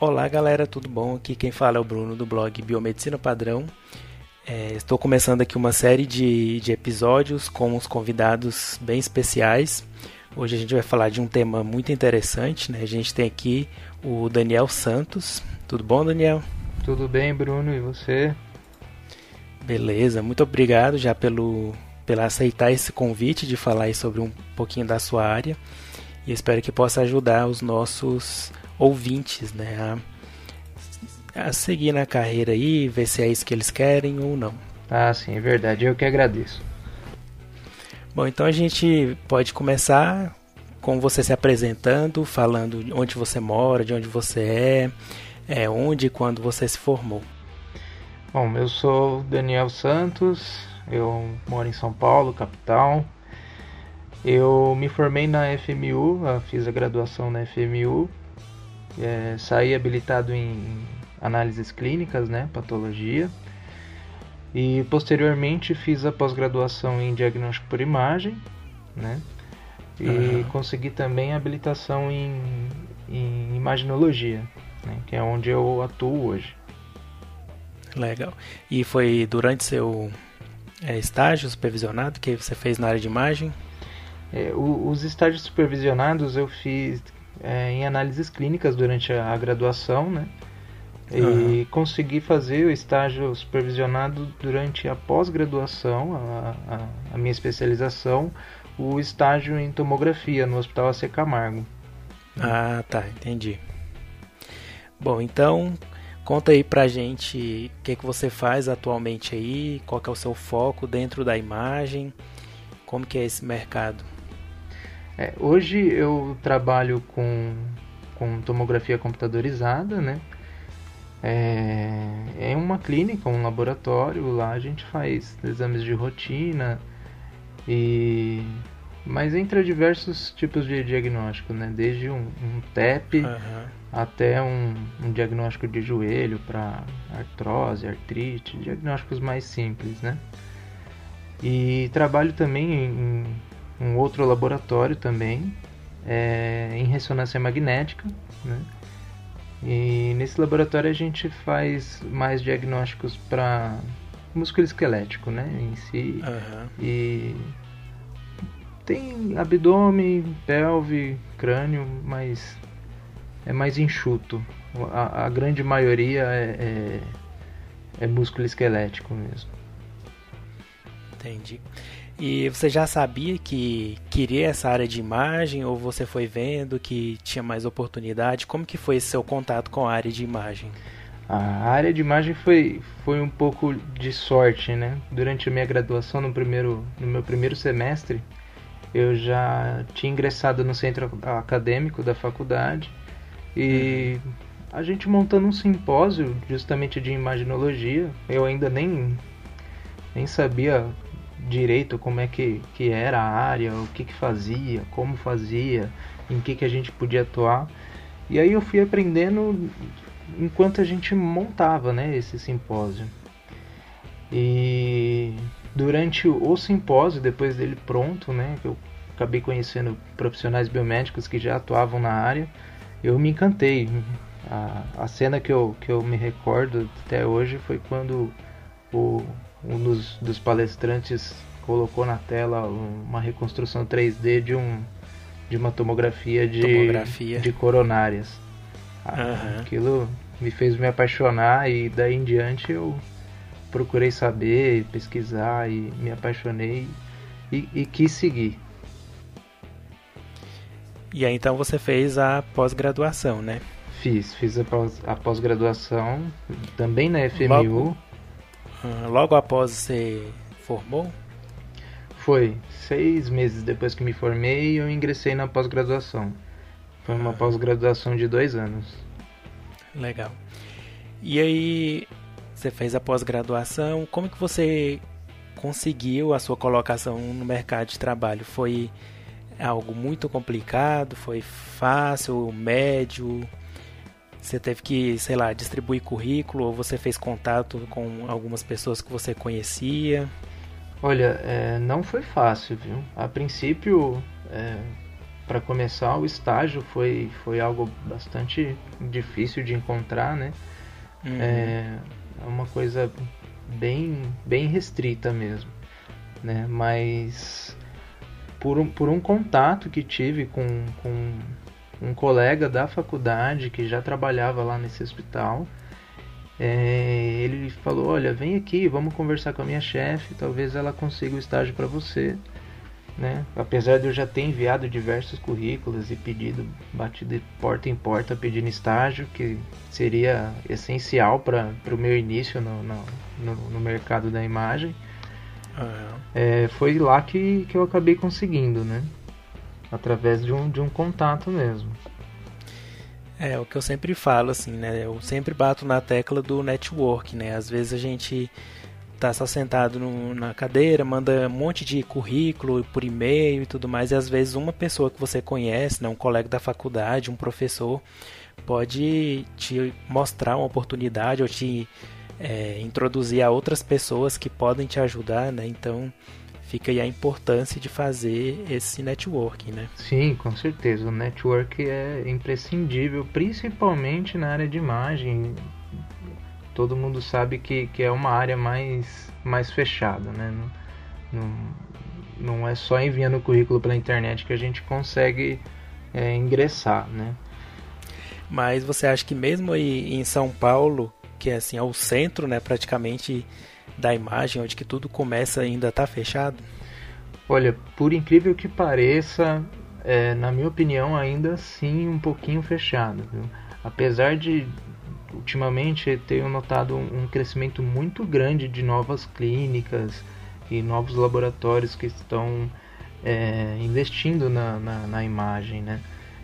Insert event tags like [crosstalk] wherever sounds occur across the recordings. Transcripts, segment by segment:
Olá galera, tudo bom? Aqui quem fala é o Bruno do blog Biomedicina Padrão. É, estou começando aqui uma série de, de episódios com uns convidados bem especiais. Hoje a gente vai falar de um tema muito interessante. Né? A gente tem aqui o Daniel Santos. Tudo bom, Daniel? Tudo bem, Bruno, e você? Beleza, muito obrigado já pelo, pela aceitar esse convite de falar sobre um pouquinho da sua área. E espero que possa ajudar os nossos ouvintes, né, a, a seguir na carreira aí, ver se é isso que eles querem ou não. Ah, sim, é verdade. Eu que agradeço. Bom, então a gente pode começar com você se apresentando, falando onde você mora, de onde você é, é onde e quando você se formou. Bom, eu sou Daniel Santos, eu moro em São Paulo, capital. Eu me formei na FMU, fiz a graduação na FMU é, saí habilitado em análises clínicas, né, patologia. E posteriormente fiz a pós-graduação em diagnóstico por imagem, né? E uhum. consegui também a habilitação em, em imaginologia, né? que é onde eu atuo hoje. Legal. E foi durante seu é, estágio supervisionado que você fez na área de imagem? É, o, os estágios supervisionados eu fiz é, em análises clínicas durante a, a graduação, né? E uhum. consegui fazer o estágio supervisionado durante a pós-graduação, a, a, a, minha especialização, o estágio em tomografia no Hospital AC Camargo. Ah, tá, entendi. Bom, então conta aí pra gente o que, que você faz atualmente aí, qual que é o seu foco dentro da imagem, como que é esse mercado. É, hoje eu trabalho com, com tomografia computadorizada, né? É, é uma clínica, um laboratório, lá a gente faz exames de rotina e mas entra diversos tipos de diagnóstico, né? Desde um, um TEP uhum. até um, um, diagnóstico de joelho para artrose, artrite, diagnósticos mais simples, né? E trabalho também em, um outro laboratório também é, em ressonância magnética, né? E nesse laboratório a gente faz mais diagnósticos para músculo esquelético, né, em si. Uhum. E tem abdômen, pelve, crânio, mas é mais enxuto. A, a grande maioria é, é, é músculo esquelético mesmo. Entendi. E você já sabia que queria essa área de imagem ou você foi vendo que tinha mais oportunidade? Como que foi esse seu contato com a área de imagem? A área de imagem foi, foi um pouco de sorte, né? Durante a minha graduação, no, primeiro, no meu primeiro semestre, eu já tinha ingressado no centro acadêmico da faculdade e uhum. a gente montando um simpósio justamente de imaginologia, eu ainda nem, nem sabia direito como é que, que era a área, o que, que fazia, como fazia, em que, que a gente podia atuar. E aí eu fui aprendendo enquanto a gente montava né, esse simpósio. E durante o simpósio, depois dele pronto, né, eu acabei conhecendo profissionais biomédicos que já atuavam na área, eu me encantei. A, a cena que eu, que eu me recordo até hoje foi quando o, um dos, dos palestrantes colocou na tela uma reconstrução 3D de um de uma tomografia de, tomografia. de coronárias. Uhum. Aquilo me fez me apaixonar e daí em diante eu procurei saber, pesquisar e me apaixonei e, e quis seguir. E aí então você fez a pós-graduação, né? Fiz, fiz a pós-graduação também na FMU. Logo, logo após você formou? Foi. Seis meses depois que me formei, eu ingressei na pós-graduação. Foi uma ah. pós-graduação de dois anos. Legal. E aí, você fez a pós-graduação, como que você conseguiu a sua colocação no mercado de trabalho? Foi algo muito complicado? Foi fácil, médio? Você teve que, sei lá, distribuir currículo ou você fez contato com algumas pessoas que você conhecia? Olha, é, não foi fácil, viu? A princípio, é, para começar o estágio foi, foi algo bastante difícil de encontrar, né? Uhum. É, é uma coisa bem, bem restrita mesmo, né? Mas por um, por um contato que tive com, com um colega da faculdade que já trabalhava lá nesse hospital, é, ele falou: Olha, vem aqui, vamos conversar com a minha chefe, talvez ela consiga o estágio para você. Né? Apesar de eu já ter enviado diversos currículos e pedido, batido de porta em porta pedindo estágio, que seria essencial para o meu início no, no, no, mercado da imagem, uhum. é, foi lá que, que eu acabei conseguindo, né? Através de um, de um contato mesmo. É, o que eu sempre falo, assim, né? Eu sempre bato na tecla do network, né? Às vezes a gente tá só sentado no, na cadeira, manda um monte de currículo por e-mail e tudo mais, e às vezes uma pessoa que você conhece, né, um colega da faculdade, um professor, pode te mostrar uma oportunidade ou te é, introduzir a outras pessoas que podem te ajudar, né? Então fica aí a importância de fazer esse networking, né? Sim, com certeza. O network é imprescindível, principalmente na área de imagem. Todo mundo sabe que, que é uma área mais, mais fechada, né? Não, não, não é só enviando o currículo pela internet que a gente consegue é, ingressar, né? Mas você acha que mesmo aí em São Paulo, que é assim, é o centro, né, praticamente da imagem, onde que tudo começa ainda está fechado? Olha, por incrível que pareça, é, na minha opinião, ainda assim um pouquinho fechado. Viu? Apesar de ultimamente tenho notado um, crescimento muito grande de novas clínicas e novos laboratórios que estão é, investindo na, na, na, imagem, né?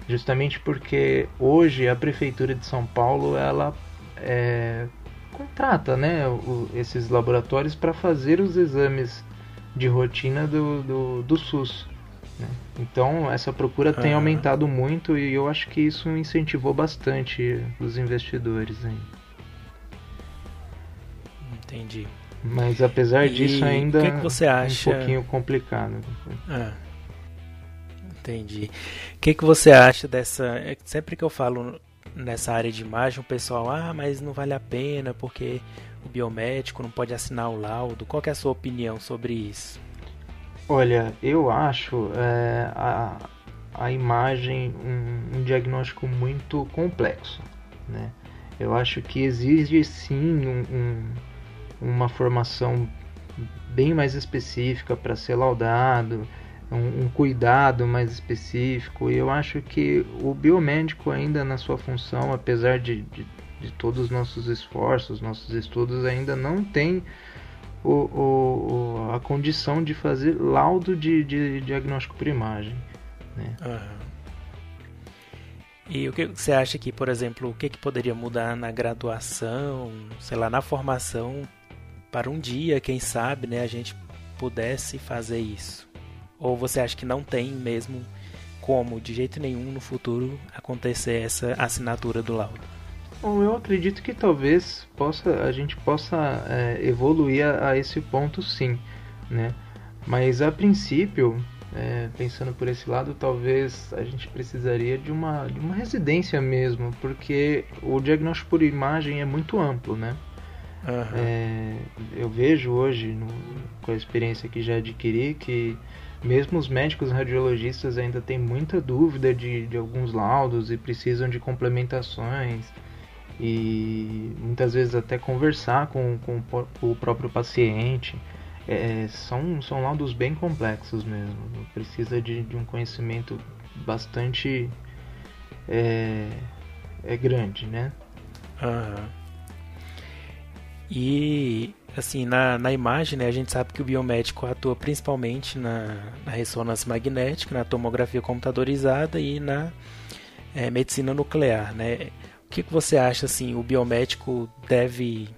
Justamente porque hoje a prefeitura de São Paulo ela é, contrata né, o, esses laboratórios para fazer os exames de rotina do, do, do SUS. Né? Então essa procura tem aumentado muito e eu acho que isso incentivou bastante os investidores. Hein? Entendi. Mas apesar e disso ainda que que você acha? um pouquinho complicado. Ah, entendi. O que, que você acha dessa. É sempre que eu falo nessa área de imagem, o pessoal, ah, mas não vale a pena porque o biomédico não pode assinar o laudo. Qual é a sua opinião sobre isso? Olha, eu acho é, a, a imagem um, um, diagnóstico muito complexo, né? Eu acho que exige sim um, um, uma formação bem mais específica para ser laudado, um, um, cuidado mais específico. E eu acho que o biomédico ainda na sua função, apesar de, de, de todos os nossos esforços, nossos estudos, ainda não tem o, o, a condição de fazer laudo de, de diagnóstico por imagem. Né? Uhum. E o que você acha que, por exemplo, o que, que poderia mudar na graduação, sei lá, na formação, para um dia, quem sabe, né, a gente pudesse fazer isso? Ou você acha que não tem mesmo como, de jeito nenhum, no futuro acontecer essa assinatura do laudo? Bom, eu acredito que talvez possa, a gente possa é, evoluir a, a, esse ponto sim, né? Mas a princípio, é, pensando por esse lado, talvez a gente precisaria de uma, de uma residência mesmo, porque o diagnóstico por imagem é muito amplo, né? Uhum. É, eu vejo hoje, no, com a experiência que já adquiri, que mesmo os médicos radiologistas ainda têm muita dúvida de, de alguns laudos e precisam de complementações e muitas vezes até conversar com, com, o próprio paciente. É, são, são laudos bem complexos mesmo, precisa de, de um conhecimento bastante é, é grande, né? Uhum. E assim, na, na imagem, né, a gente sabe que o biomédico atua principalmente na, na ressonância magnética, na tomografia computadorizada e na é, medicina nuclear, né? O que, que você acha, assim, o biomédico deve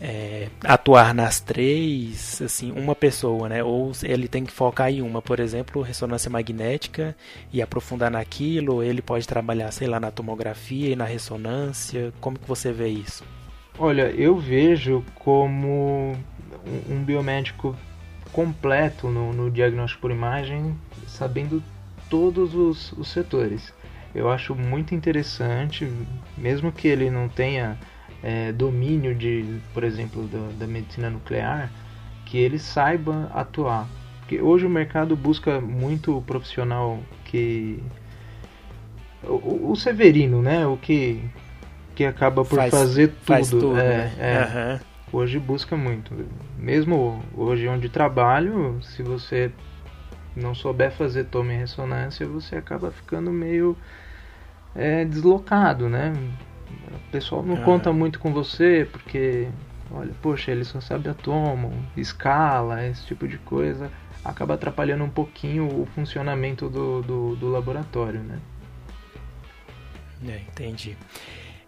é, atuar nas três, assim, uma pessoa, né? Ou ele tem que focar em uma, por exemplo, ressonância magnética e aprofundar naquilo, ou ele pode trabalhar, sei lá, na tomografia e na ressonância. Como que você vê isso? Olha, eu vejo como um biomédico completo no, no diagnóstico por imagem, sabendo todos os, os setores. Eu acho muito interessante, mesmo que ele não tenha é, domínio de, por exemplo, da, da medicina nuclear, que ele saiba atuar. Porque hoje o mercado busca muito o profissional que. O, o Severino, né? O que, que acaba por Faz- fazer tudo. Faz tudo, é, né? é. Aham. Hoje busca muito. Mesmo hoje onde trabalho, se você não souber fazer toma e ressonância, você acaba ficando meio é, deslocado, né? O pessoal não Ah. conta muito com você porque, olha, poxa, ele só sabe a toma, escala, esse tipo de coisa. Acaba atrapalhando um pouquinho o funcionamento do, do, do laboratório, né? É, entendi.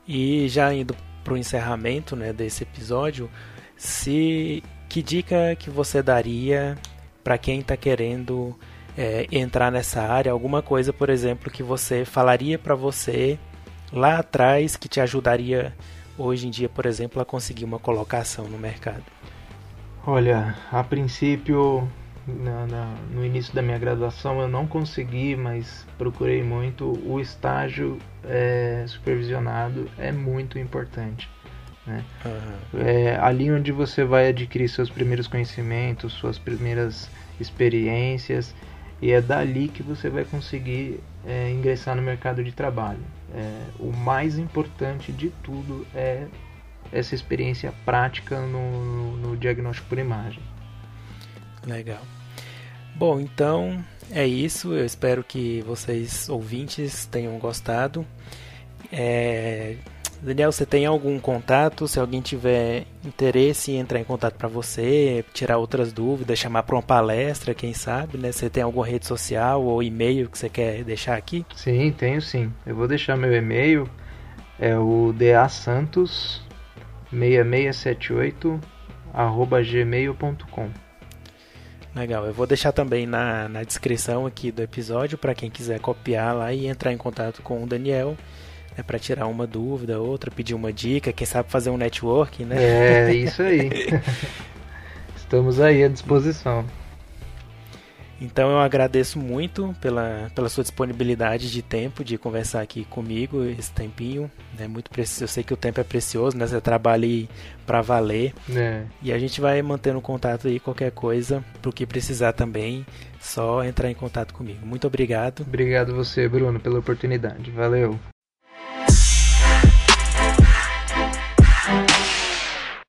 E já indo para o encerramento né, desse episódio, se que dica que você daria para quem está querendo é, entrar nessa área? Alguma coisa, por exemplo, que você falaria para você lá atrás que te ajudaria hoje em dia, por exemplo, a conseguir uma colocação no mercado? Olha, a princípio, na- na- no início da minha graduação, eu não consegui, mas procurei muito. O estágio é, supervisionado é muito importante. Aham. É ali onde você vai adquirir seus primeiros conhecimentos, suas primeiras experiências, e é dali que você vai conseguir é, ingressar no mercado de trabalho. É, o mais importante de tudo é essa experiência prática no, no diagnóstico por imagem. Legal. Bom, então é isso. Eu espero que vocês ouvintes tenham gostado. É, Daniel, você tem algum contato? Se alguém tiver interesse em entrar em contato para você, tirar outras dúvidas, chamar para uma palestra, quem sabe, né? Você tem alguma rede social ou e-mail que você quer deixar aqui? Sim, tenho sim. Eu vou deixar meu e-mail, é o dasantos6678 arroba gmail.com. Legal, eu vou deixar também na, na descrição aqui do episódio para quem quiser copiar lá e entrar em contato com o Daniel, né, para tirar uma dúvida, outra, pedir uma dica, quem sabe fazer um networking, né? É isso aí. [laughs] Estamos aí à disposição. Então eu agradeço muito pela, pela sua disponibilidade de tempo de conversar aqui comigo esse tempinho. É muito preciso. Eu sei que o tempo é precioso, né? Você trabalha aí pra valer. É, E a gente vai mantendo contato aí, qualquer coisa, pro que precisar também, só entrar em contato comigo. Muito obrigado. obrigado você, Bruno, pela oportunidade. Valeu.